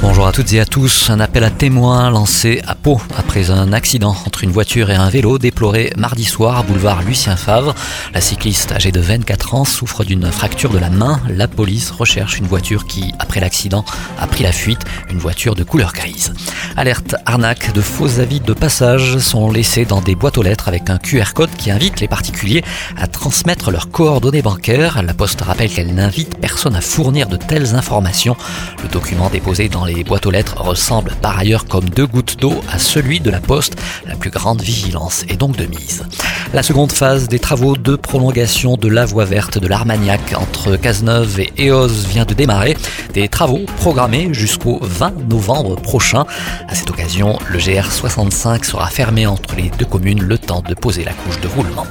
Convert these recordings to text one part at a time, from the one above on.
Bonjour à toutes et à tous. Un appel à témoins lancé à Pau après un accident entre une voiture et un vélo déploré mardi soir boulevard Lucien Favre. La cycliste âgée de 24 ans souffre d'une fracture de la main. La police recherche une voiture qui, après l'accident, a pris la fuite, une voiture de couleur grise. Alerte arnaque, de faux avis de passage sont laissés dans des boîtes aux lettres avec un QR code qui invite les particuliers à transmettre leurs coordonnées bancaires. La Poste rappelle qu'elle n'invite personne à fournir de telles informations. Le document déposé dans les boîtes aux lettres ressemble par ailleurs comme deux gouttes d'eau à celui de la Poste. La plus grande vigilance est donc de mise. La seconde phase des travaux de prolongation de la voie verte de l'Armagnac entre Cazeneuve et Eos vient de démarrer. Des travaux programmés jusqu'au 20 novembre prochain. À cette occasion, le GR65 sera fermé entre les deux communes le temps de poser la couche de roulement.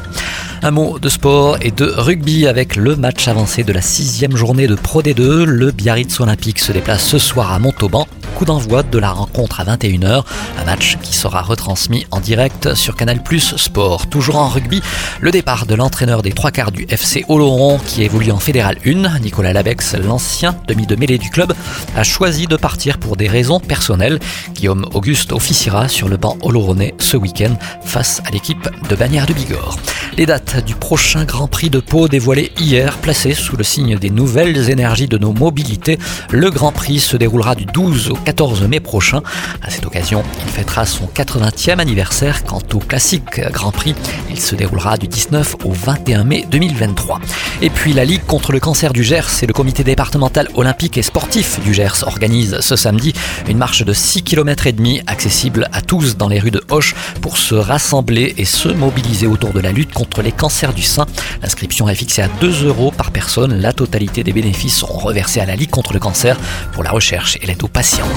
Un mot de sport et de rugby avec le match avancé de la sixième journée de Pro D2. Le Biarritz Olympique se déplace ce soir à Montauban coup d'envoi de la rencontre à 21h. Un match qui sera retransmis en direct sur Canal Plus Sport. Toujours en rugby, le départ de l'entraîneur des trois quarts du FC Oloron qui évolue en Fédéral 1, Nicolas Labex, l'ancien demi de mêlée du club, a choisi de partir pour des raisons personnelles. Guillaume Auguste officiera sur le banc oloronais ce week-end face à l'équipe de Bagnères de Bigorre. Les dates du prochain Grand Prix de Pau dévoilées hier, placées sous le signe des nouvelles énergies de nos mobilités. Le Grand Prix se déroulera du 12 au 14 mai prochain. À cette occasion, il fêtera son 80e anniversaire. Quant au classique Grand Prix, il se déroulera du 19 au 21 mai 2023. Et puis la Ligue contre le cancer du Gers et le comité départemental olympique et sportif du Gers organisent ce samedi une marche de 6 km et demi accessible à tous dans les rues de Hoche pour se rassembler et se mobiliser autour de la lutte contre les cancers du sein. L'inscription est fixée à 2 euros par personne. La totalité des bénéfices seront reversés à la Ligue contre le cancer pour la recherche et l'aide aux patients.